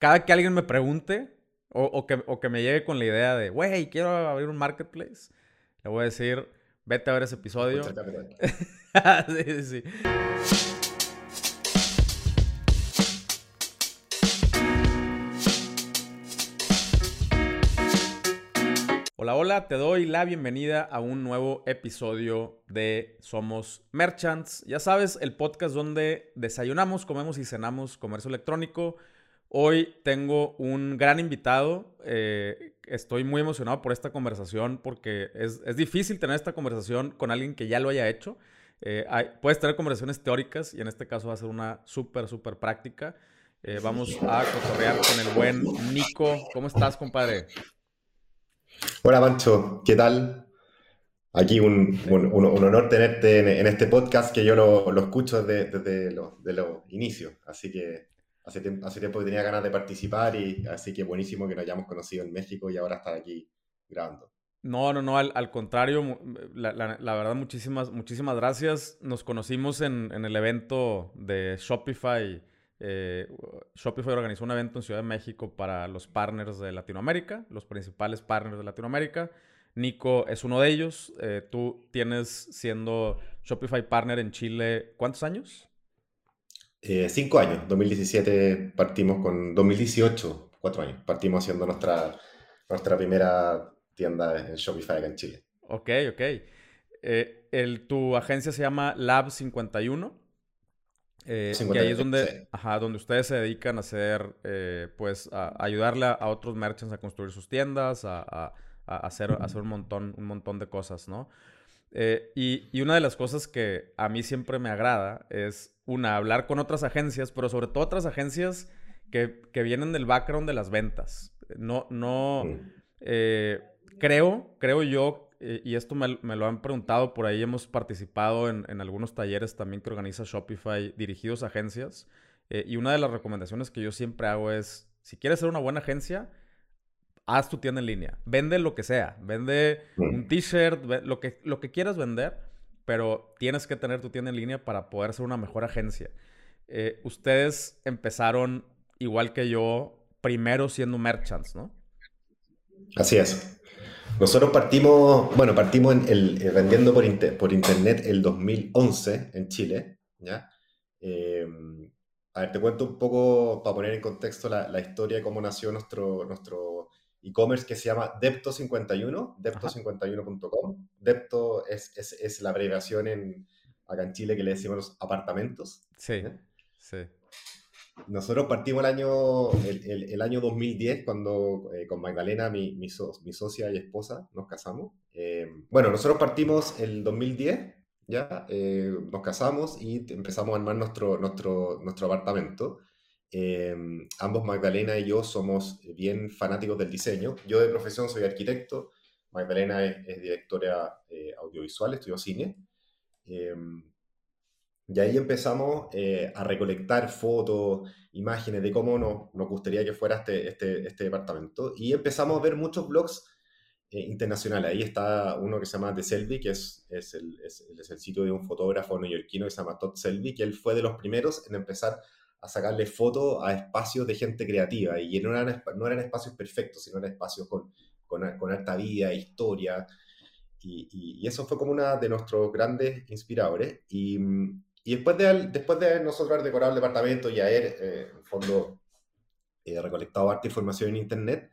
cada que alguien me pregunte o, que, o que me llegue con la idea de, güey, quiero abrir un marketplace, le voy a decir, vete a ver ese episodio. sí, sí, sí. Hola, hola, te doy la bienvenida a un nuevo episodio de Somos Merchants. Ya sabes, el podcast donde desayunamos, comemos y cenamos comercio electrónico. Hoy tengo un gran invitado. Eh, estoy muy emocionado por esta conversación porque es, difícil tener esta conversación con alguien que ya lo haya hecho. Eh, puedes tener conversaciones teóricas y en este caso va a ser una súper, súper práctica. Eh, vamos a cotorrear con el buen Nico. ¿Cómo estás, compadre? Hola Pancho, ¿qué tal? Aquí un, honor tenerte en, este podcast que yo lo, escucho desde, los, inicios, así que hace, tiempo que tenía ganas de participar y así que buenísimo que nos hayamos conocido en México y ahora estar aquí grabando. No, no, no, al, contrario, la, verdad muchísimas, muchísimas gracias. Nos conocimos en, en el evento de Shopify eh, Shopify organizó un evento en Ciudad de México para los partners de Latinoamérica, los principales partners de Latinoamérica. Nico es uno de ellos. Eh, tú tienes siendo Shopify partner en Chile, ¿cuántos años? Eh, cinco años. 2017 partimos con 2018, cuatro años. Partimos haciendo nuestra, nuestra primera tienda en Shopify acá en Chile. Ok, ok. el, tu agencia se llama Lab 51. Eh, y ahí es donde, donde ustedes se dedican a hacer, eh, pues, a, ayudarle a, otros merchants a construir sus tiendas, a, hacer, hacer un, montón, un montón de cosas, ¿no? Eh, y, una de las cosas que a mí siempre me agrada es, una, hablar con otras agencias, pero sobre todo otras agencias que, que vienen del background de las ventas. No, no, creo, creo yo eh, y esto me, lo han preguntado, por ahí hemos participado en, algunos talleres también que organiza Shopify dirigidos a agencias. Eh, y una de las recomendaciones que yo siempre hago es, si quieres ser una buena agencia, haz tu tienda en línea. Vende lo que sea. Vende un t-shirt, lo que, lo que quieras vender, pero tienes que tener tu tienda en línea para poder ser una mejor agencia. Eh, ustedes empezaron, igual que yo, primero siendo merchants, ¿no? Así es. Nosotros partimos, bueno, partimos en el, eh, vendiendo por, por, internet el 2011 en Chile, ¿ya? Eh, a ver, te cuento un poco para poner en contexto la, la historia de cómo nació nuestro, nuestro e-commerce que se llama Depto51, depto51.com. Depto es, es, es, la abreviación en, acá en Chile que le decimos los apartamentos. Sí, sí. Nosotros partimos el año, el, año 2010 cuando eh, con Magdalena, mi, mi, socia y esposa, nos casamos. Eh, bueno, nosotros partimos el 2010, ya, eh, nos casamos y empezamos a armar nuestro, nuestro, nuestro apartamento. Ambos, Magdalena y yo, somos bien fanáticos del diseño. Yo de profesión soy arquitecto, Magdalena es, es directora audiovisual, estudió cine. Y ahí empezamos eh, a recolectar fotos, imágenes de cómo nos, nos gustaría que fuera este, este, este, departamento. Y empezamos a ver muchos blogs eh, internacionales. Ahí está uno que se llama The Selby, que es, es, el, es, el, sitio de un fotógrafo neoyorquino que se llama Todd Selby, que él fue de los primeros en empezar a sacarle fotos a espacios de gente creativa. Y no eran, no eran espacios perfectos, sino eran espacios con, con, con alta vida, historia. Y, y, y, eso fue como una de nuestros grandes inspiradores. Y y después de, después de nosotros haber decorado el departamento y haber, eh, en fondo, eh, recolectado harta información en Internet,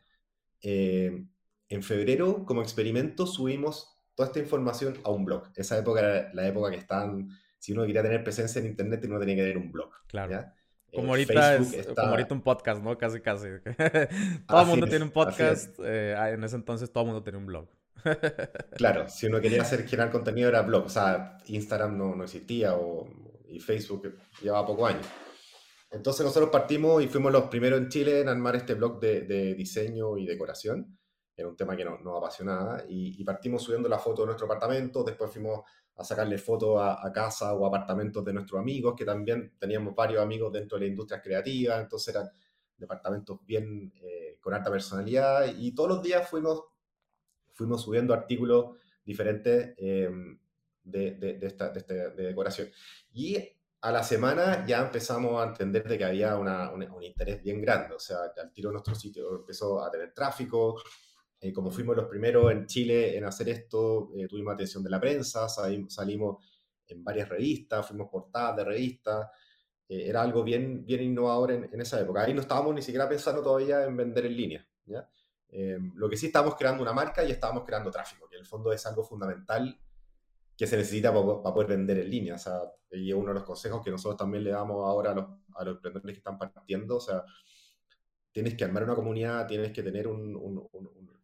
eh, en febrero, como experimento, subimos toda esta información a un blog. Esa época era la época que estaban, si uno quería tener presencia en Internet, uno tenía que tener un blog. Claro. Como ahorita, es, como ahorita un podcast, ¿no? Casi, casi. todo el mundo tiene un podcast. en ese entonces todo el mundo tenía un blog. Claro, si uno quería hacer generar contenido era blog, o sea, Instagram no, no existía o, y Facebook llevaba pocos años. Entonces nosotros partimos y fuimos los primeros en Chile en armar este blog de, de diseño y decoración. Era un tema que nos, nos apasionaba y, y, partimos subiendo la foto de nuestro apartamento, después fuimos a sacarle fotos a, a, casa o apartamentos de nuestros amigos, que también teníamos varios amigos dentro de la industria creativa, entonces eran departamentos bien eh, con alta personalidad y todos los días fuimos fuimos subiendo artículos diferentes em, de, de, esta, de, decoración. Y a la semana ya empezamos a entender de que había un interés bien grande. O sea, al tiro nuestro sitio empezó a tener tráfico. Eh, como fuimos los primeros en Chile en hacer esto, eh, tuvimos atención de la prensa, salimos en varias revistas, fuimos portadas de revistas. Eh, era algo bien, bien innovador en, en, esa época. Ahí no estábamos ni siquiera pensando todavía en vender en línea. ¿ya? lo que sí estábamos creando una marca y estábamos creando tráfico, que en el fondo es algo fundamental que se necesita para, poder vender en línea. O sea, y es uno de los consejos que nosotros también le damos ahora a los, a los emprendedores que están partiendo. O sea, tienes que armar una comunidad, tienes que tener un, un,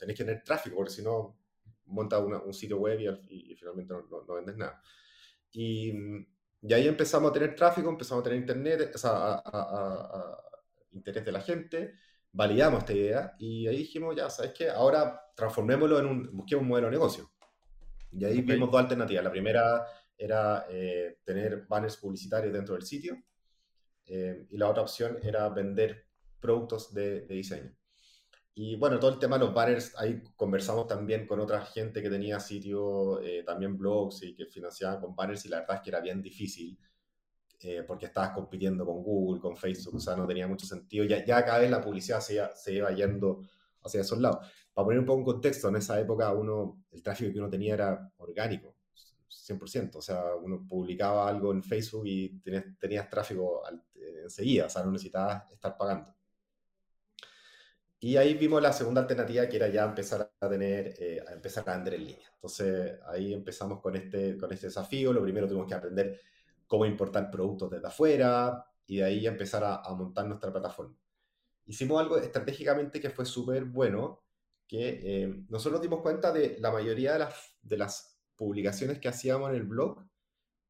que tener tráfico, porque si no, montas un sitio web y, finalmente no, vendes nada. Y, y, ahí empezamos a tener tráfico, empezamos a tener internet, o sea, a, a, interés de la gente, validamos esta idea y ahí dijimos, ya, ¿sabes qué? Ahora transformémoslo en un, busquemos un modelo de negocio. Y ahí vimos dos alternativas. La primera era eh, tener banners publicitarios dentro del sitio eh, y la otra opción era vender productos de, diseño. Y bueno, todo el tema de los banners, ahí conversamos también con otra gente que tenía sitio, eh, también blogs y que financiaban con banners y la verdad es que era bien difícil porque estabas compitiendo con Google, con Facebook, o sea, no tenía mucho sentido. Ya, ya cada vez la publicidad se, se iba yendo hacia esos lados para poner un poco en contexto, en esa época uno, el tráfico que uno tenía era orgánico, 100%. O sea, uno publicaba algo en Facebook y tenías, tenías tráfico enseguida, o sea, no necesitabas estar pagando. Y ahí vimos la segunda alternativa que era ya empezar a tener, eh, a empezar a vender en línea. Entonces ahí empezamos con este, con este desafío. Lo primero tuvimos que aprender cómo importar productos desde afuera y de ahí empezar a, a montar nuestra plataforma. Hicimos algo estratégicamente que fue súper bueno, que eh, nosotros dimos cuenta de la mayoría de las, de las publicaciones que hacíamos en el blog,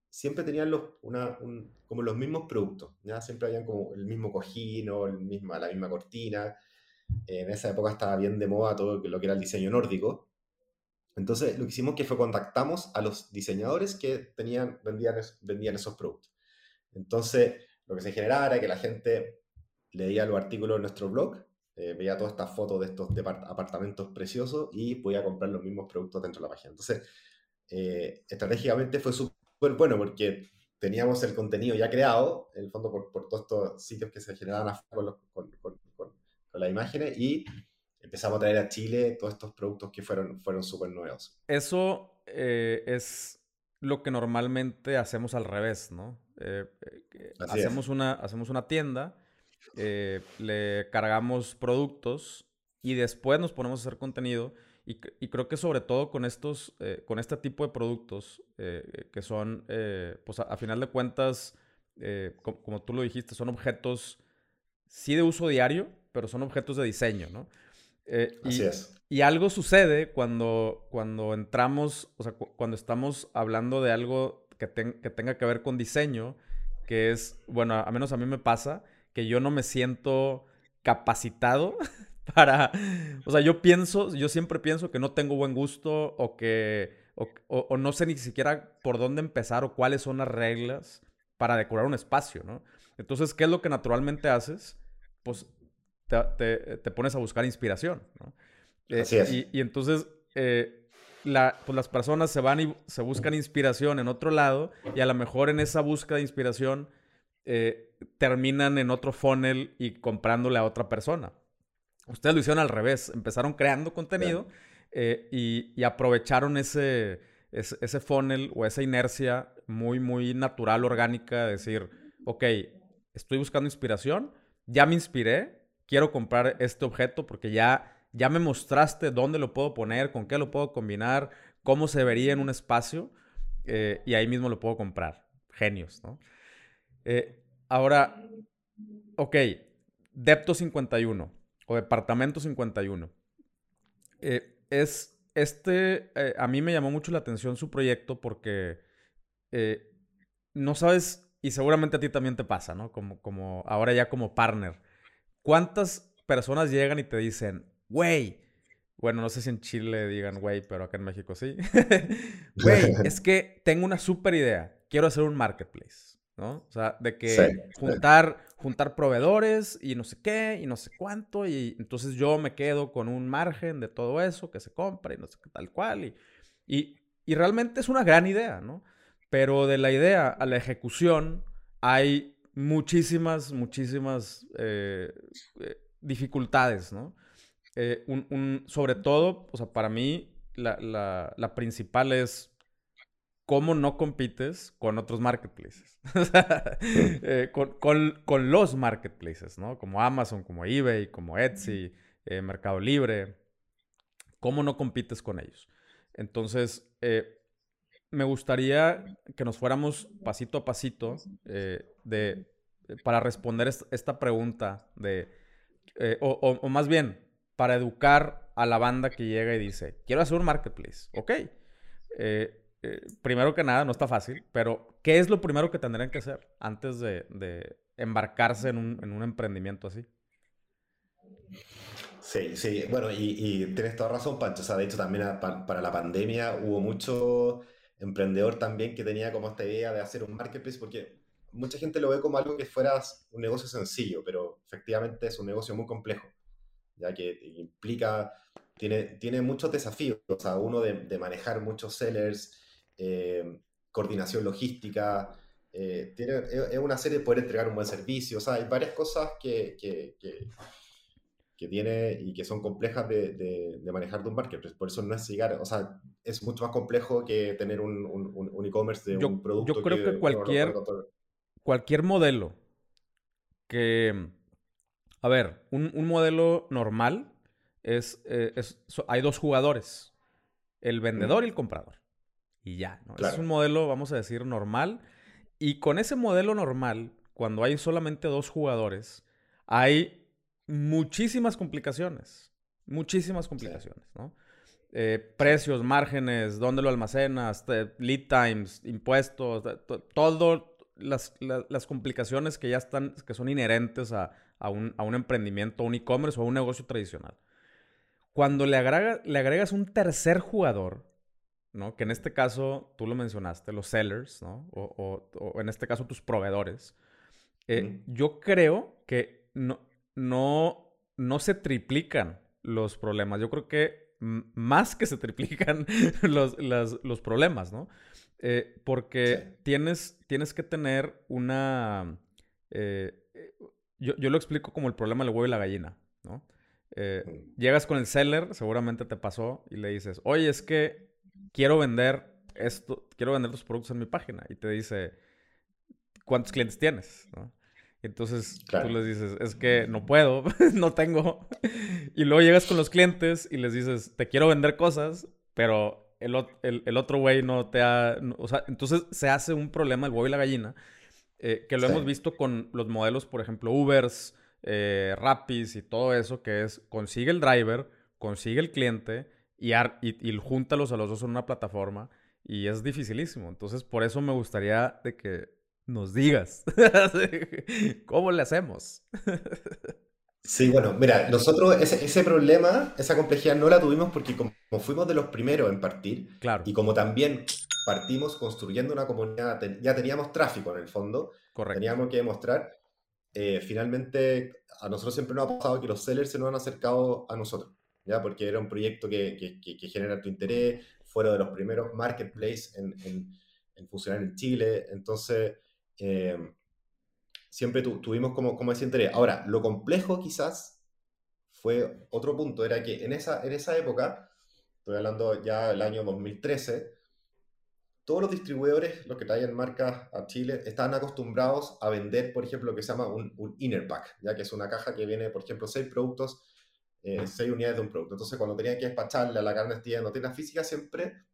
siempre tenían los, una, como los mismos productos, ¿ya? siempre habían como el mismo cojín o el misma, la misma cortina. En esa época estaba bien de moda todo lo que era el diseño nórdico. Entonces, lo que hicimos que fue contactamos a los diseñadores que tenían, vendían, vendían esos productos. Entonces, lo que se generaba era que la gente leía los artículos en nuestro blog eh, veía todas estas fotos de estos apartamentos preciosos y podía comprar los mismos productos dentro de la página. Entonces, eh, estratégicamente fue súper bueno porque teníamos el contenido ya creado, en el fondo por, por todos estos sitios que se generaban con, con, con, con, las imágenes y empezamos a traer a Chile todos estos productos que fueron, fueron súper nuevos. Eso eh, es lo que normalmente hacemos al revés, ¿no? hacemos, una, hacemos una tienda eh, le cargamos productos y después nos ponemos a hacer contenido. Y, creo que sobre todo con estos, eh, con este tipo de productos eh, que son, pues a, final de cuentas, como, tú lo dijiste, son objetos sí de uso diario, pero son objetos de diseño, ¿no? Así y, es. Y algo sucede cuando, cuando entramos, o sea, cuando estamos hablando de algo que, que tenga que ver con diseño, que es, bueno, a menos a mí me pasa, que yo no me siento capacitado para, o sea, yo pienso, yo siempre pienso que no tengo buen gusto o que, o, no sé ni siquiera por dónde empezar o cuáles son las reglas para decorar un espacio, ¿no? Entonces, ¿qué es lo que naturalmente haces? Pues te, pones a buscar inspiración, ¿no? Eh, Así es. Y, entonces, eh, la, pues las personas se van y se buscan inspiración en otro lado y a lo mejor en esa búsqueda de inspiración eh, terminan en otro funnel y comprándole a otra persona. Ustedes lo hicieron al revés, empezaron creando contenido eh, y, aprovecharon ese, ese, funnel o esa inercia muy, muy natural, orgánica, de decir, ok, estoy buscando inspiración, ya me inspiré, quiero comprar este objeto porque ya, ya me mostraste dónde lo puedo poner, con qué lo puedo combinar, cómo se vería en un espacio eh, y ahí mismo lo puedo comprar. Genios, ¿no? Eh, ahora, ok, Depto 51 o Departamento 51. Eh, es, este, eh, a mí me llamó mucho la atención su proyecto porque no sabes, y seguramente a ti también te pasa, ¿no? Como, como ahora ya como partner. ¿Cuántas personas llegan y te dicen, güey, bueno, no sé si en Chile digan güey, pero acá en México sí. Güey, es que tengo una super idea. Quiero hacer un marketplace. ¿no? O sea, de que juntar, juntar proveedores y no sé qué y no sé cuánto y entonces yo me quedo con un margen de todo eso que se compra y no sé qué tal cual y, y, y realmente es una gran idea, ¿no? Pero de la idea a la ejecución hay muchísimas, muchísimas eh, eh, dificultades, ¿no? Eh, un, sobre todo, o sea, para mí, la, la, principal es cómo no compites con otros marketplaces. con, con, con, los marketplaces, ¿no? Como Amazon, como eBay, como Etsy, Mercado Libre. ¿Cómo no compites con ellos? Entonces, me gustaría que nos fuéramos pasito a pasito eh, de, para responder esta pregunta de, eh, o, más bien, para educar a la banda que llega y dice, quiero hacer un marketplace. Ok. Eh, primero que nada, no está fácil, pero ¿qué es lo primero que tendrían que hacer antes de, embarcarse en un, emprendimiento así? Sí, sí, bueno, y, tienes toda razón, Pancho. O sea, de hecho, también para la pandemia hubo mucho emprendedor también que tenía como esta idea de hacer un marketplace, porque mucha gente lo ve como algo que fuera un negocio sencillo, pero efectivamente es un negocio muy complejo, ya que implica, tiene, tiene muchos desafíos, o sea, uno de, manejar muchos sellers, eh, coordinación logística, eh, es una serie de poder entregar un buen servicio, o sea, hay varias cosas que tiene y que son complejas de, de, manejar de un marketplace. Por eso no es llegar, o sea, es mucho más complejo que tener un, un, e-commerce de un producto. Yo creo que, cualquier, cualquier modelo que, a ver, un, modelo normal es, eh, es, hay dos jugadores, el vendedor y el comprador. Y ya, ¿no? Es un modelo, vamos a decir, normal. Y con ese modelo normal, cuando hay solamente dos jugadores, hay muchísimas complicaciones. Muchísimas complicaciones, ¿no? Eh, precios, márgenes, dónde lo almacenas, lead times, impuestos, todo las, las, complicaciones que ya están, que son inherentes a, a, un, a un, emprendimiento, a un e-commerce o a un negocio tradicional. Cuando le, agrega, le agregas un tercer jugador, ¿no? Que en este caso, tú lo mencionaste, los sellers, ¿no? O, o, en este caso, tus proveedores. Eh, yo creo que no, no, no se triplican los problemas. Yo creo que más que se triplican los, los problemas, ¿no? Eh, porque tienes, tienes que tener una... Eh, yo, yo, lo explico como el problema del huevo y la gallina, ¿no? Eh, mm. llegas con el seller, seguramente te pasó, y le dices, oye, es que quiero vender esto, quiero vender tus productos en mi página. Y te dice, ¿cuántos clientes tienes? ¿no? Entonces tú les dices, es que no puedo, no tengo. Y luego llegas con los clientes y les dices, te quiero vender cosas, pero el, otro güey no te ha... o sea, entonces se hace un problema el huevo y la gallina, eh, que lo hemos visto con los modelos, por ejemplo, Ubers, eh, Rapis y todo eso, que es consigue el driver, consigue el cliente y, y, y júntalos a los dos en una plataforma. Y es dificilísimo. Entonces, por eso me gustaría de que nos digas. ¿Cómo le hacemos? sí, bueno, mira, nosotros ese, problema, esa complejidad no la tuvimos porque como, fuimos de los primeros en partir, claro. y como también partimos construyendo una comunidad, ya teníamos tráfico en el fondo, Correcto. teníamos que demostrar, eh, finalmente a nosotros siempre nos ha pasado que los sellers se nos han acercado a nosotros, ¿ya? Porque era un proyecto que, que, que, genera tu interés, fuera de los primeros marketplaces en, en, en funcionar en Chile, entonces eh, siempre tuvimos como, como ese interés. Ahora, lo complejo quizás fue otro punto, era que en esa, en esa época, estoy hablando ya del año 2013, todos los distribuidores, los que traían marcas a Chile, estaban acostumbrados a vender, por ejemplo, lo que se llama un, un inner pack, ya que es una caja que viene, por ejemplo, seis productos, eh, seis unidades de un producto. Entonces, cuando tenía que despacharle a la carne no tienda física, siempre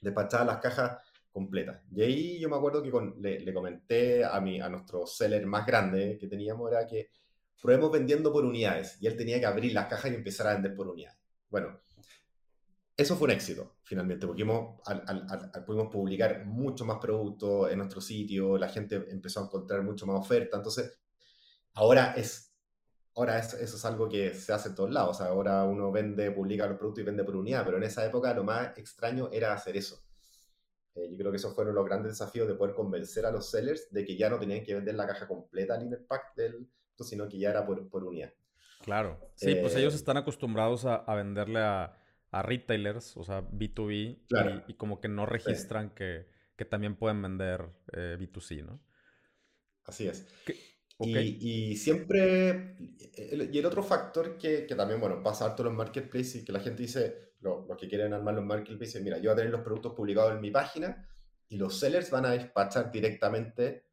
despachaba las cajas completa. Y ahí yo me acuerdo que le, comenté a, mi, a nuestro seller más grande que teníamos, era que probemos vendiendo por unidades. Y él tenía que abrir las cajas y empezar a vender por unidades. Bueno, eso fue un éxito, finalmente, porque pudimos publicar mucho más productos en nuestro sitio, la gente empezó a encontrar mucho más oferta. Entonces, ahora es Ahora eso, eso, es algo que se hace en todos lados. ahora uno vende, publica los productos y vende por unidad, pero en esa época lo más extraño era hacer eso. Eh, yo creo que esos fueron los grandes desafíos de poder convencer a los sellers de que ya no tenían que vender la caja completa al inner pack del sino que ya era por, por unidad. Claro. Sí, pues ellos eh, están acostumbrados a, a venderle a, a, retailers, o sea, B2B, y, como que no registran que, que, también pueden vender eh, B2C, ¿no? así es. Y, siempre, y el otro factor que, que también, bueno, pasa harto en los marketplaces y que la gente dice, los que quieren armar los marketplaces, mira, yo voy a tener los productos publicados en mi página y los sellers van a despachar directamente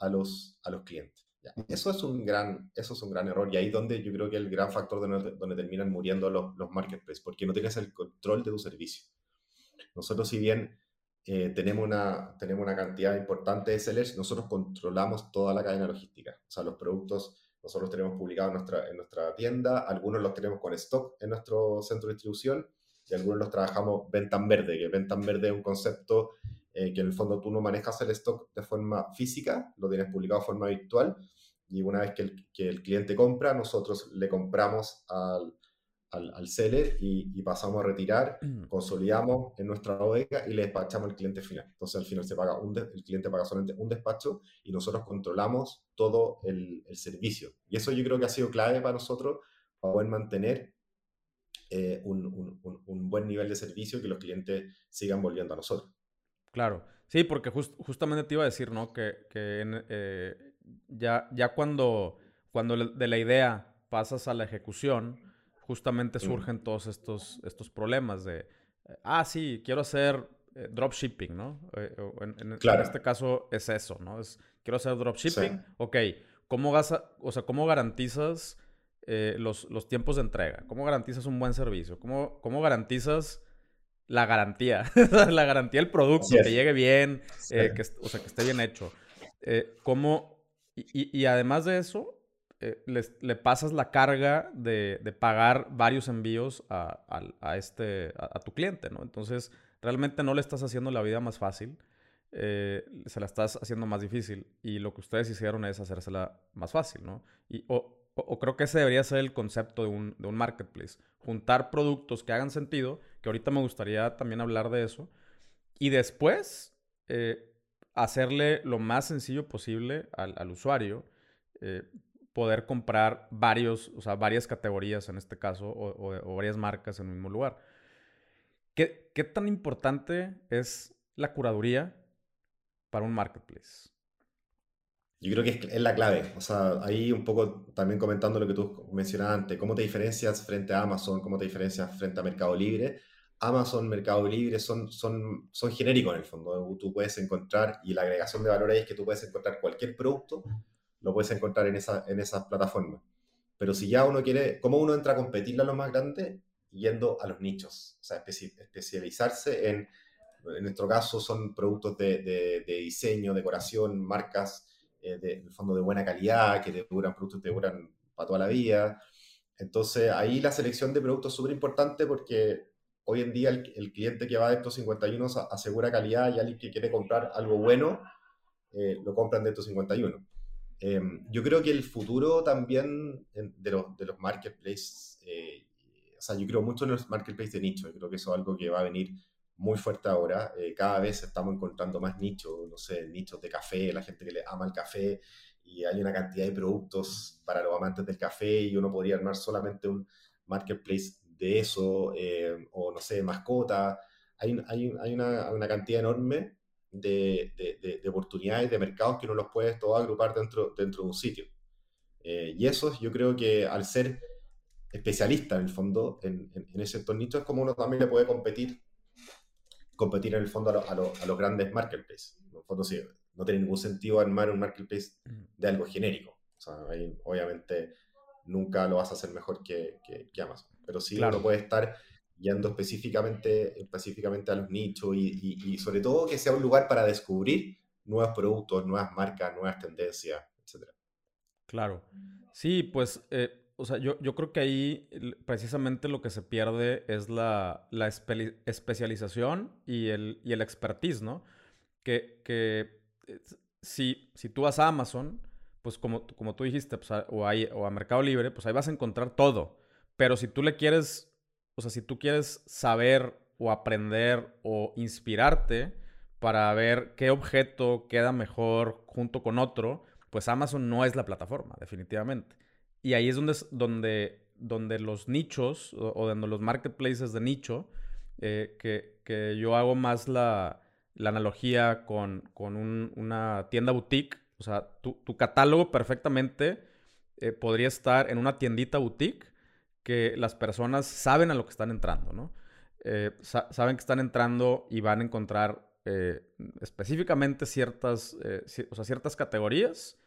a los, a los clientes. Eso, es un gran, eso es un gran error y ahí donde yo creo que el gran factor donde, donde terminan muriendo los, los marketplaces, porque no tienes el control de tu servicio. Nosotros, si bien eh, tenemos, una, tenemos una cantidad importante de sellers, nosotros controlamos toda la cadena logística. O sea, los productos nosotros tenemos publicados en nuestra, en nuestra tienda, algunos los tenemos con stock en nuestro centro de distribución y algunos los trabajamos venta en verde, que venta en verde es un concepto eh, que en el fondo tú no manejas el stock de forma física, lo tienes publicado de forma virtual y una vez que el, que el cliente compra, nosotros le compramos al, al, seller y, pasamos a retirar, mm. consolidamos en nuestra bodega y le despachamos al cliente final. Entonces al final se paga un el cliente paga solamente un despacho y nosotros controlamos todo el, servicio. Y eso yo creo que ha sido clave para nosotros para poder mantener eh, un, un, buen nivel de servicio y que los clientes sigan volviendo a nosotros. Claro, sí, porque justamente te iba a decir, ¿no? Que, que eh, ya, ya cuando, cuando de la idea pasas a la ejecución, justamente surgen todos estos, estos problemas de, ah, sí, quiero hacer eh, dropshipping, ¿no? Eh, en, este caso es eso, ¿no? Es, quiero hacer dropshipping, ok, ¿cómo, o sea, ¿cómo garantizas eh, los, los, tiempos de entrega? ¿Cómo garantizas un buen servicio? ¿Cómo, cómo garantizas la garantía? la garantía del producto, que llegue bien, que, o sea, que esté bien hecho. ¿Cómo, y, y además de eso, eh, le pasas la carga de, pagar varios envíos a, este, a, tu cliente, ¿no? Entonces, realmente no le estás haciendo la vida más fácil, eh, se la estás haciendo más difícil. Y lo que ustedes hicieron es hacérsela más fácil, ¿no? Y, o, creo que ese debería ser el concepto de un, marketplace. Juntar productos que hagan sentido, que ahorita me gustaría también hablar de eso. Y después, eh, hacerle lo más sencillo posible al, al usuario poder comprar varios, o sea, varias categorías en este caso, o, varias marcas en el mismo lugar. ¿Qué, ¿Qué, tan importante es la curaduría para un marketplace? Yo creo que es, la clave. O sea, ahí un poco también comentando lo que tú mencionabas antes, cómo te diferencias frente a Amazon, cómo te diferencias frente a Mercado Libre. Amazon, Mercado Libre son, son, son genéricos en el fondo. Tú puedes encontrar, y la agregación de valor ahí es que tú puedes encontrar cualquier producto lo puedes encontrar en, esa, en esas plataformas. Pero si ya uno quiere, ¿cómo uno entra a competirle a los más grandes? Yendo a los nichos, o sea, especializarse en, en nuestro caso son productos de, de, diseño, decoración, marcas eh, de, en el fondo de buena calidad, que te duran, productos que te duran para toda la vida. Entonces ahí la selección de productos es súper importante porque hoy en día el, cliente que va de estos 51 asegura calidad y alguien que quiere comprar algo bueno, eh, lo compran de estos 51. Em, yo creo que el futuro también de los, de los marketplaces, eh, o sea, yo creo mucho en los marketplaces de nicho, yo creo que eso es algo que va a venir muy fuerte ahora. Eh, cada vez estamos encontrando más nichos, no sé, nichos de café, la gente que le ama el café, y hay una cantidad de productos para los amantes del café, y uno podría armar solamente un marketplace de eso, eh, o no sé, mascota. Hay, hay, hay una, una, cantidad enorme de, oportunidades, de mercados que no los puedes todos agrupar dentro, dentro de un sitio. Eh, y eso yo creo que al ser especialista en el fondo en, ese sector nicho es como uno también le puede competir competir en el fondo a, a, los grandes marketplaces. En el fondo sí, no tiene ningún sentido armar un marketplace mm. de algo genérico. O sea, obviamente nunca lo vas a hacer mejor que, que, Amazon. Pero sí uno puede estar yendo específicamente, específicamente a los nichos y, sobre todo que sea un lugar para descubrir nuevos productos, nuevas marcas, nuevas tendencias, etc. Claro. Sí, pues, eh, o sea, yo, yo, creo que ahí precisamente lo que se pierde es la, la especialización y el, y el expertise, ¿no? Que, que eh, si, si tú vas a Amazon, pues como, como tú dijiste, pues, o, o a Mercado Libre, pues ahí vas a encontrar todo. Pero si tú le quieres o sea, si tú quieres saber o aprender o inspirarte para ver qué objeto queda mejor junto con otro, pues Amazon no es la plataforma, definitivamente. Y ahí es donde, donde, donde los nichos o, donde los marketplaces de nicho, eh, que, que, yo hago más la, la analogía con, con una tienda boutique, O sea, tu, catálogo perfectamente eh, podría estar en una tiendita boutique que las personas saben a lo que están entrando, ¿no? Eh, saben que están entrando y van a encontrar específicamente ciertas, o sea, ciertas categorías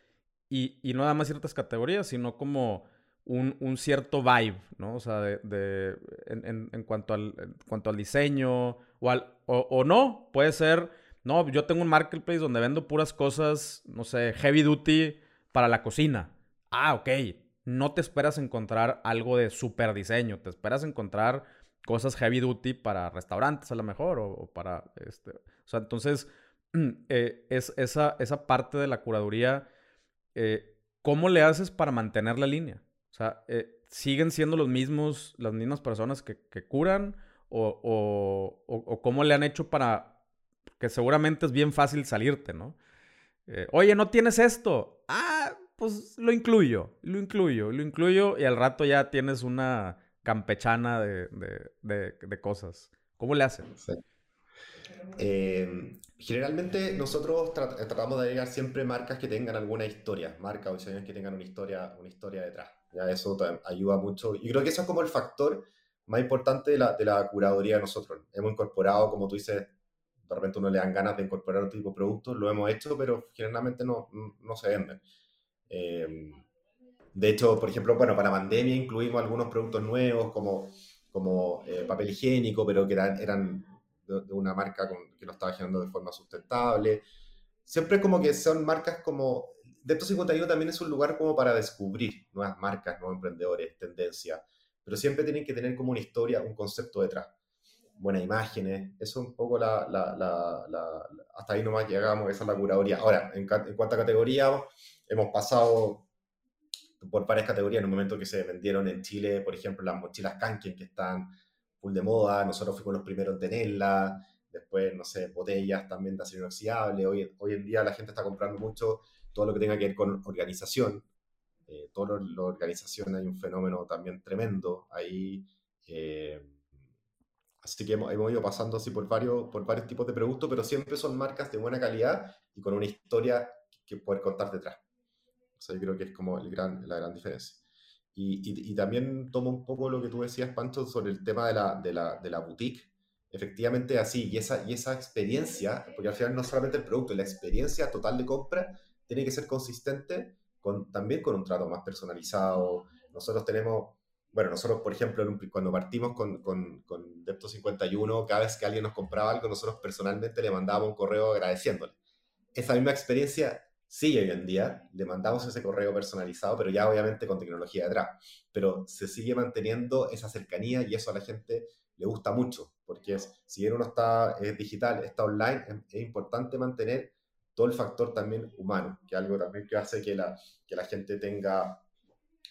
y, y, no nada más ciertas categorías, sino como un, cierto vibe, ¿no? O sea, de, en, cuanto al, cuanto al diseño o, al, o, no, puede ser, no, yo tengo un marketplace donde vendo puras cosas, no sé, heavy duty para la cocina. Ah, ok. No te esperas encontrar algo de super diseño, te esperas encontrar cosas heavy duty para restaurantes a lo mejor o, para, este, o sea, entonces, eh, es esa, esa parte de la curaduría, eh, ¿cómo le haces para mantener la línea? O sea, eh, ¿siguen siendo los mismos, las mismas personas que, curan? O, cómo le han hecho para que seguramente es bien fácil salirte, ¿no? Eh, Oye, ¿no tienes esto? Ah, pues lo incluyo, lo incluyo, lo incluyo y al rato ya tienes una campechana de, cosas. ¿Cómo le hacen? Eh, generalmente nosotros tratamos de agregar siempre marcas que tengan alguna historia, marcas o diseños que tengan una historia, una historia detrás. ¿ya? Eso ayuda mucho. Y creo que eso es como el factor más importante de la, de la curaduría de nosotros. Hemos incorporado, como tú dices, de repente uno le dan ganas de incorporar otro tipo de productos, lo hemos hecho, pero generalmente no, no se venden. Eh, de hecho, por ejemplo, bueno, para pandemia incluimos algunos productos nuevos como, como eh, papel higiénico, pero que eran de, una marca que lo estaba generando de forma sustentable. Siempre como que son marcas como Depto 51 también es un lugar como para descubrir nuevas marcas, nuevos emprendedores, tendencias, pero siempre tienen que tener como una historia, un concepto detrás. Buenas imágenes, eso es un poco la, la, la, hasta ahí nomás llegamos, esa es la curaduría. Ahora, en, en cuanto a categoría, hemos pasado por varias categorías en un momento que se vendieron en Chile, por ejemplo, las mochilas Kanken que están full de moda, nosotros fuimos los primeros en tenerla, después, no sé, botellas también de acero inoxidable, hoy, hoy en día la gente está comprando mucho todo lo que tenga que ver con organización. Eh, todo la organización hay un fenómeno también tremendo ahí. Eh, así que hemos, hemos, ido pasando así por varios, por varios tipos de productos, pero siempre son marcas de buena calidad y con una historia que poder contar detrás. O sea, yo creo que es como el gran, la gran diferencia. Y, y, también tomo un poco lo que tú decías, Pancho, sobre el tema de la, de la, de la boutique. Efectivamente, así, y esa, y esa experiencia, porque al final no solamente el producto, la experiencia total de compra tiene que ser consistente con, también con un trato más personalizado. Nosotros tenemos, bueno, nosotros, por ejemplo, cuando partimos con, con, con Depto 51, cada vez que alguien nos compraba algo, nosotros personalmente le mandábamos un correo agradeciéndole. Esa misma experiencia sigue hoy en día, le mandamos ese correo personalizado, pero ya obviamente con tecnología detrás. Pero se sigue manteniendo esa cercanía y eso a la gente le gusta mucho, porque es, si bien uno está es digital, está online, es, es importante mantener todo el factor también humano, que algo también que hace que la, que la gente tenga,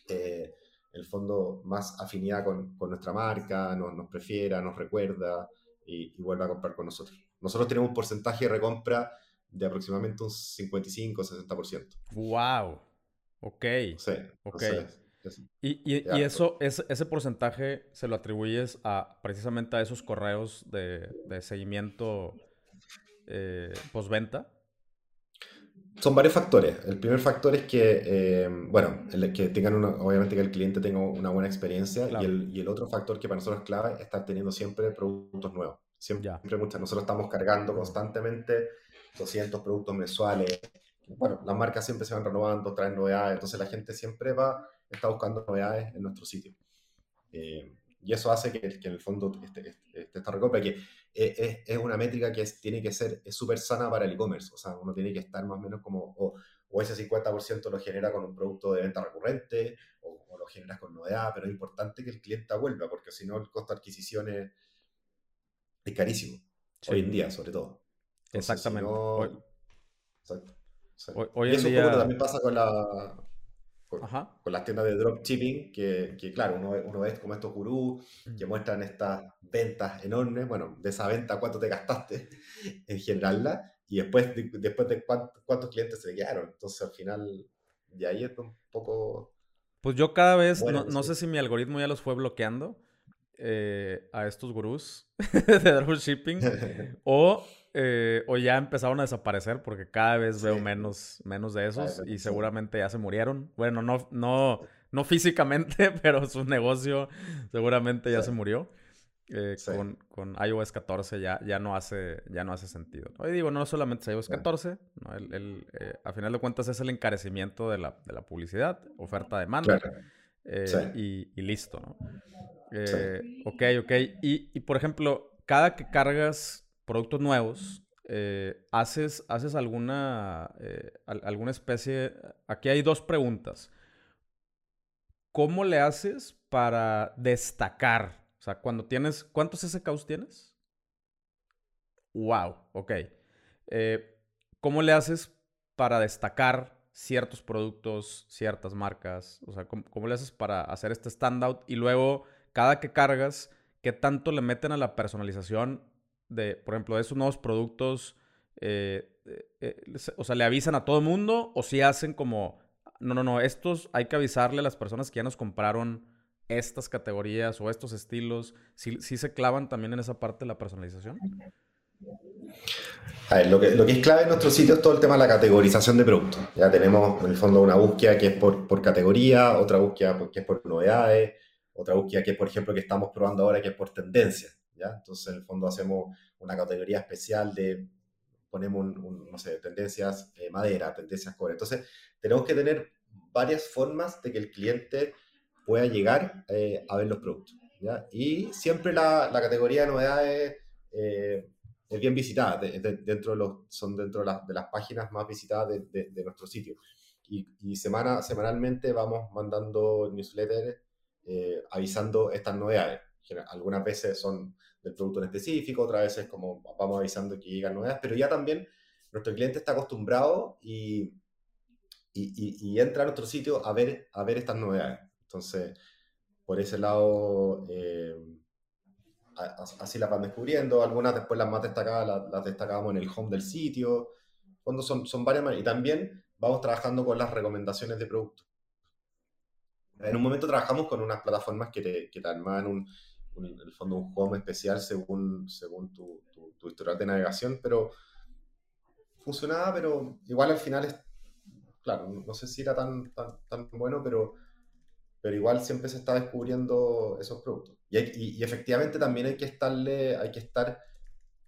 eh, el fondo, más afinidad con, nuestra marca, nos, nos, prefiera, nos recuerda y, vuelva a comprar con nosotros. Nosotros tenemos un porcentaje de recompra de aproximadamente un 55-60%. ¡Wow! Ok. Sí. Ok. y, y, y eso, ese, ese porcentaje se lo atribuyes a precisamente a esos correos de, de seguimiento eh, postventa. Son varios factores. El primer factor es que, eh, bueno, el, que tengan una, obviamente que el cliente tenga una buena experiencia y, el, y, el, otro factor que para nosotros es clave es estar teniendo siempre productos nuevos. Siempre, muchas. Nosotros estamos cargando constantemente 200 productos mensuales. Bueno, las marcas siempre se van renovando, traen novedades, entonces la gente siempre va, está buscando novedades en nuestro sitio. Eh, y eso hace que, que en el fondo este, este, esta recompra, que es, es, una métrica que tiene que ser súper sana para el e-commerce. O sea, uno tiene que estar más o menos como, o, o ese 50% lo genera con un producto de venta recurrente, o, lo generas con novedad, pero es importante que el cliente vuelva, porque si no el costo de adquisición es, carísimo. Hoy en día, sobre todo. Exactamente. hoy, exacto. Hoy, y eso día... también pasa con la, con, las tiendas de dropshipping, que, que claro, uno, uno ve como estos gurús que mm. muestran estas ventas enormes, bueno, de esa venta cuánto te gastaste en generarla, y después de, después de cuántos clientes se quedaron. Entonces al final, de ahí es un poco... Pues yo cada vez, no, no, sé si mi algoritmo ya los fue bloqueando, eh, a estos gurús de dropshipping o, eh, o ya empezaron a desaparecer porque cada vez veo menos, menos de esos y seguramente ya se murieron. Bueno, no, no, no físicamente, pero su negocio seguramente ya se murió. Eh, con, con, iOS 14 ya, ya, no hace, ya no hace sentido. Y digo, no solamente es iOS 14, ¿no? el, a final de cuentas es el encarecimiento de la, de la publicidad, oferta-demanda, y, y, listo, ¿no? Eh, ok, ok. Y, y, por ejemplo, cada que cargas productos nuevos, eh, ¿haces, ¿haces alguna, eh, alguna especie... Aquí hay dos preguntas. ¿Cómo le haces para destacar? O sea, cuando tienes... ¿Cuántos SKUs tienes? Wow, ok. ¿Cómo le haces para destacar ciertos productos, ciertas marcas? O sea, ¿cómo, ¿cómo, le haces para hacer este standout? Y luego cada que cargas, qué tanto le meten a la personalización de, por ejemplo, de esos nuevos productos. Eh, eh, eh, o sea, le avisan a todo el mundo o si hacen como, no, no, no, estos hay que avisarle a las personas que ya nos compraron estas categorías o estos estilos. ¿Sí, se clavan también en esa parte de la personalización? Lo que, lo que es clave en nuestro sitio es todo el tema de la categorización de productos. Ya tenemos en el fondo una búsqueda que es por, por categoría, otra búsqueda que es por novedades, otra búsqueda que, por ejemplo, que estamos probando ahora, que es por tendencia, ¿ya? Entonces, en el fondo hacemos una categoría especial de, ponemos, no sé, tendencias eh, madera, tendencias cobre. Entonces, tenemos que tener varias formas de que el cliente pueda llegar eh, a ver los productos, ¿ya? Y siempre la, la categoría de novedades eh, es bien visitada, dentro de los, son dentro de, de, las páginas más visitadas de, de nuestro sitio. Y, y, semana, semanalmente vamos mandando newsletters eh, avisando estas novedades. Algunas veces son del producto en específico, otras veces como vamos avisando que llegan novedades, pero ya también nuestro cliente está acostumbrado y, y, entra a nuestro sitio a ver, a ver estas novedades. Entonces, por ese lado, eh, así las van descubriendo. Algunas después las más destacadas las, las destacamos en el home del sitio. Cuando son, son varias maneras. Y también vamos trabajando con las recomendaciones de productos. En un momento trabajamos con unas plataformas que te, que te armaban un, el fondo un home especial según, según tu, tu, historial de navegación, pero funcionaba, pero igual al final es, claro, no sé si era tan, tan, tan bueno, pero, pero igual siempre se está descubriendo esos productos. Y, y, efectivamente también hay que estarle, hay que estar,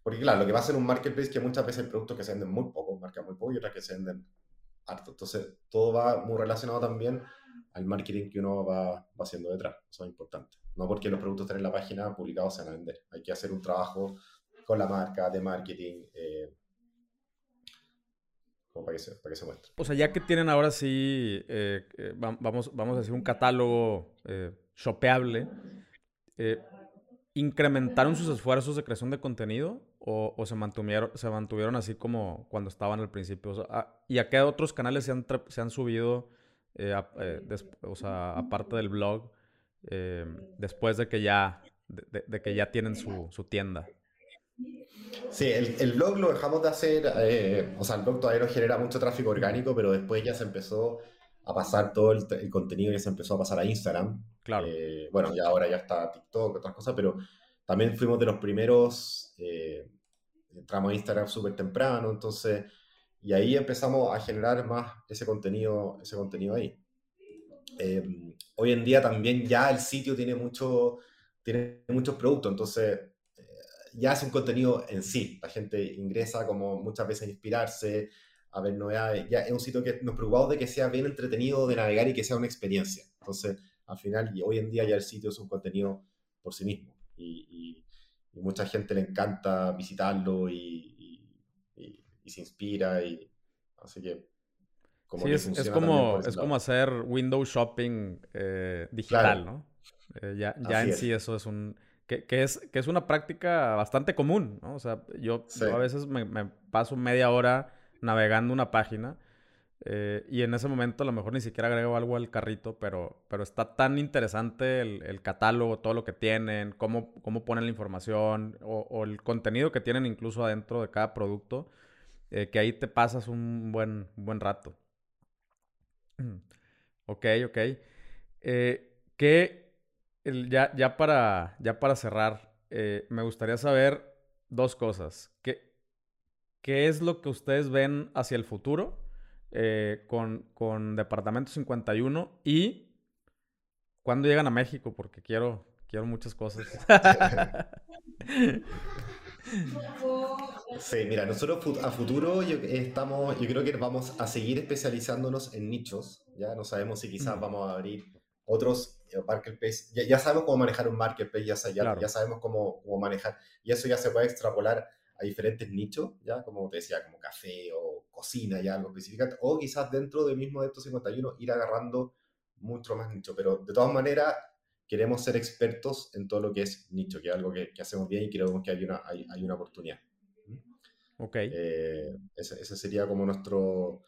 porque claro, lo que pasa en un marketplace es que muchas veces hay productos que se venden muy poco, marcas muy poco y otras que se venden harto. Entonces todo va muy relacionado también al marketing que uno va, haciendo detrás. Eso es importante. No porque los productos estén en la página publicados se van a vender. Hay que hacer un trabajo con la marca de marketing. Eh, O sea, ya que tienen ahora sí, eh, eh, vamos, vamos a hacer un catálogo shopeable, ¿incrementaron sus esfuerzos de creación de contenido o, se, mantuvieron, se mantuvieron así como cuando estaban al principio? Ah, ¿Y a qué otros canales se han, se han subido eh, eh, o sea, aparte del blog, eh, después de que ya, de, que ya tienen su, su tienda? Sí, el, el, blog lo dejamos de hacer, o sea, el blog todavía no genera mucho tráfico orgánico, pero después ya se empezó a pasar todo el, el contenido, ya se empezó a pasar a Instagram. Claro. bueno, ya ahora ya está TikTok, otras cosas, pero también fuimos de los primeros, entramos a Instagram súper temprano, entonces y ahí empezamos a generar más ese contenido, ese contenido ahí. Em, hoy en día también ya el sitio tiene, mucho, tiene muchos productos, entonces eh, ya es un contenido en sí. La gente ingresa como muchas veces a inspirarse, a ver novedades. Ya es un sitio que nos preocupamos de que sea bien entretenido de navegar y que sea una experiencia. Entonces, al final, y hoy en día ya el sitio es un contenido por sí mismo. Y, y, mucha gente le encanta visitarlo y, se inspira y así que como sí, es, como es como hacer window shopping eh, digital, ¿no? Eh, ya ya en sí eso es un que, que, es que es una práctica bastante común, ¿no? O sea, yo, a veces me, me, paso media hora navegando una página eh, y en ese momento a lo mejor ni siquiera agrego algo al carrito, pero, pero está tan interesante el, el catálogo, todo lo que tienen, cómo, cómo ponen la información o, o, el contenido que tienen incluso adentro de cada producto, eh, que ahí te pasas un buen, buen rato. Ok, ok. Eh, ¿qué, ya, ya, para, ya para cerrar, eh, me gustaría saber dos cosas. ¿Qué, ¿Qué es lo que ustedes ven hacia el futuro eh, con, con Departamento 51 y cuándo llegan a México? Porque quiero, quiero muchas cosas. Sí, mira, nosotros a futuro yo, estamos, yo creo que vamos a seguir especializándonos en nichos, ya no sabemos si quizás vamos a abrir otros eh, marketplace, ya, ya, sabemos cómo manejar un marketplace, ya, ya, ya sabemos cómo, cómo, manejar, y eso ya se puede extrapolar a diferentes nichos, ya como te decía, como café o cocina, ya algo específico, o quizás dentro del mismo de estos 51 ir agarrando mucho más nicho, pero de todas maneras queremos ser expertos en todo lo que es nicho, que es algo que, que hacemos bien y creemos que hay una, hay, hay una oportunidad. Ok. Eh, ese, ese, sería como nuestro,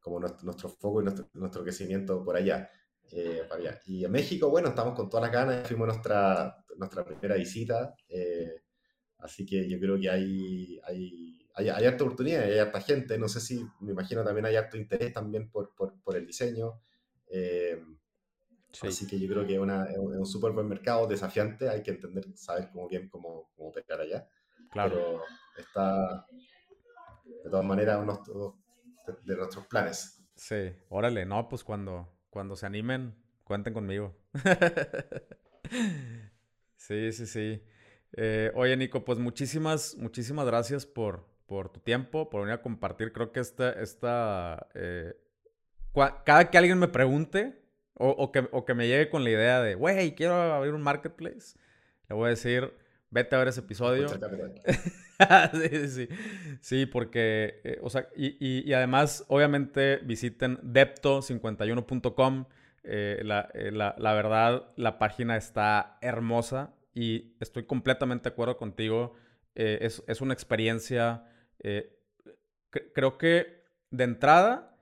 como nuestro, nuestro foco y nuestro, nuestro, crecimiento por allá, eh. Y en México, bueno, estamos con todas las ganas, fuimos nuestra, nuestra primera visita, eh, así que yo creo que hay, hay, hay, hay, harta oportunidad, hay harta gente, no sé si, me imagino también hay harto interés también por, por, por el diseño. Sí. Así que yo creo que es, una, es un súper buen mercado, desafiante, hay que entender, saber cómo bien cómo, cómo pegar allá. Claro. Pero está, de todas maneras, uno de, de, nuestros planes. Sí, órale, no, pues cuando, cuando se animen, cuenten conmigo. sí, sí, sí. Eh, oye, Nico, pues muchísimas, muchísimas gracias por, por tu tiempo, por venir a compartir. Creo que esta, esta eh, cada que alguien me pregunte o, o, que, o que me llegue con la idea de, güey, quiero abrir un marketplace, le voy a decir, vete a ver ese episodio. sí, sí, sí. Porque, eh, o sea, y, y, además, obviamente, visiten depto51.com. Eh, la, eh, la, la, verdad, la página está hermosa y estoy completamente de acuerdo contigo. Eh, es, es, una experiencia, creo que de entrada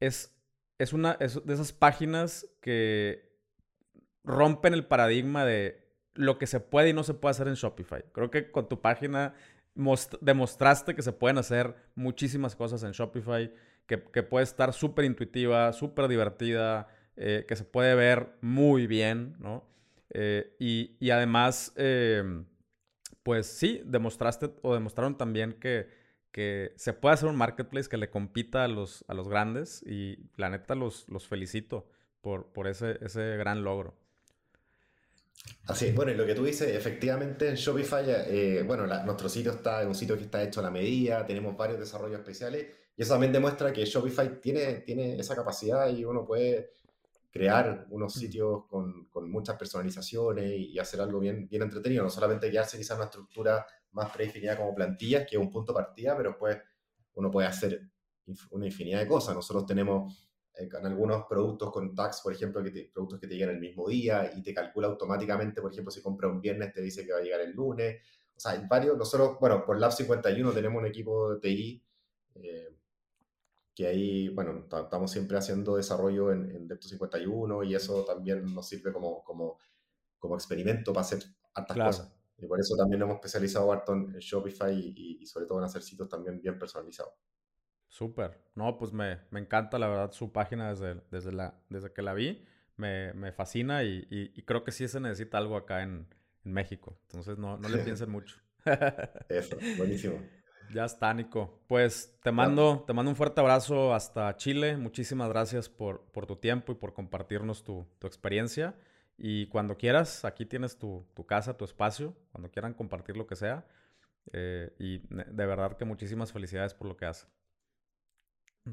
es, es una es de esas páginas que rompen el paradigma de lo que se puede y no se puede hacer en Shopify. Creo que con tu página demostraste que se pueden hacer muchísimas cosas en Shopify, que, puede estar súper intuitiva, súper divertida, eh, que se puede ver muy bien, ¿no? Eh, y, y, además, eh, pues sí, demostraste o demostraron también que, que se puede hacer un marketplace que le compita a los, a los grandes y la neta los, los felicito por, por ese, ese gran logro. Así es, bueno, y lo que tú dices, efectivamente en Shopify, eh, bueno, la, nuestro sitio está un sitio que está hecho a la medida, tenemos varios desarrollos especiales, y eso también demuestra que Shopify tiene, tiene esa capacidad y uno puede crear unos mm. sitios con, con muchas personalizaciones y, y, hacer algo bien, bien entretenido, no solamente quedarse quizás una estructura más predefinida como plantillas, que es un punto de partida, pero pues uno puede hacer una infinidad de cosas. Nosotros tenemos eh, con algunos productos con tags, por ejemplo, que te, productos que te llegan el mismo día y te calcula automáticamente, por ejemplo, si compra un viernes te dice que va a llegar el lunes. O sea, hay varios, nosotros, bueno, por Lab 51 tenemos un equipo de TI eh, que ahí, bueno, estamos siempre haciendo desarrollo en, en Depto 51 y eso también nos sirve como, como, como experimento para hacer hartas claro. cosas. Y por eso también hemos especializado harto en Shopify y, y, sobre todo en hacer sitios también bien personalizados. Súper. No, pues me, me, encanta la verdad su página desde, desde, la, desde que la vi. Me, me fascina y, y, y, creo que sí se necesita algo acá en, en México. Entonces no, no le piensen mucho. Eso, buenísimo. Ya está, Nico. Pues te mando, te mando un fuerte abrazo hasta Chile. Muchísimas gracias por, por tu tiempo y por compartirnos tu, tu experiencia. Y cuando quieras, aquí tienes tu, tu, casa, tu espacio, cuando quieran compartir lo que sea. Eh, y de verdad que muchísimas felicidades por lo que haces.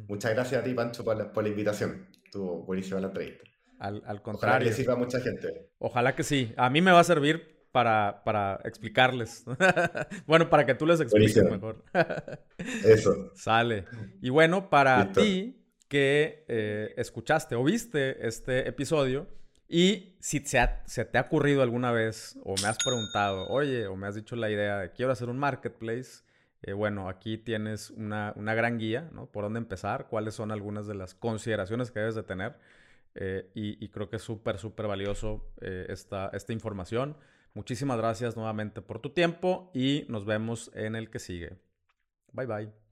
Muchas gracias a ti, Pancho, por la, por la invitación. Estuvo buenísima la entrevista. Al, al contrario. Ojalá que le sirva a mucha gente. Ojalá que sí. A mí me va a servir para, para explicarles. bueno, para que tú les expliques buenísimo. mejor. Eso. Sale. Y bueno, para Listo. ti que eh, escuchaste o viste este episodio y si se, ha, se, te ha ocurrido alguna vez o me has preguntado, oye, o me has dicho la idea de quiero hacer un marketplace, eh, bueno, aquí tienes una, una, gran guía, ¿no? Por dónde empezar, cuáles son algunas de las consideraciones que debes de tener. Eh, y, creo que es súper, súper valioso eh, esta, esta información. Muchísimas gracias nuevamente por tu tiempo y nos vemos en el que sigue. Bye bye.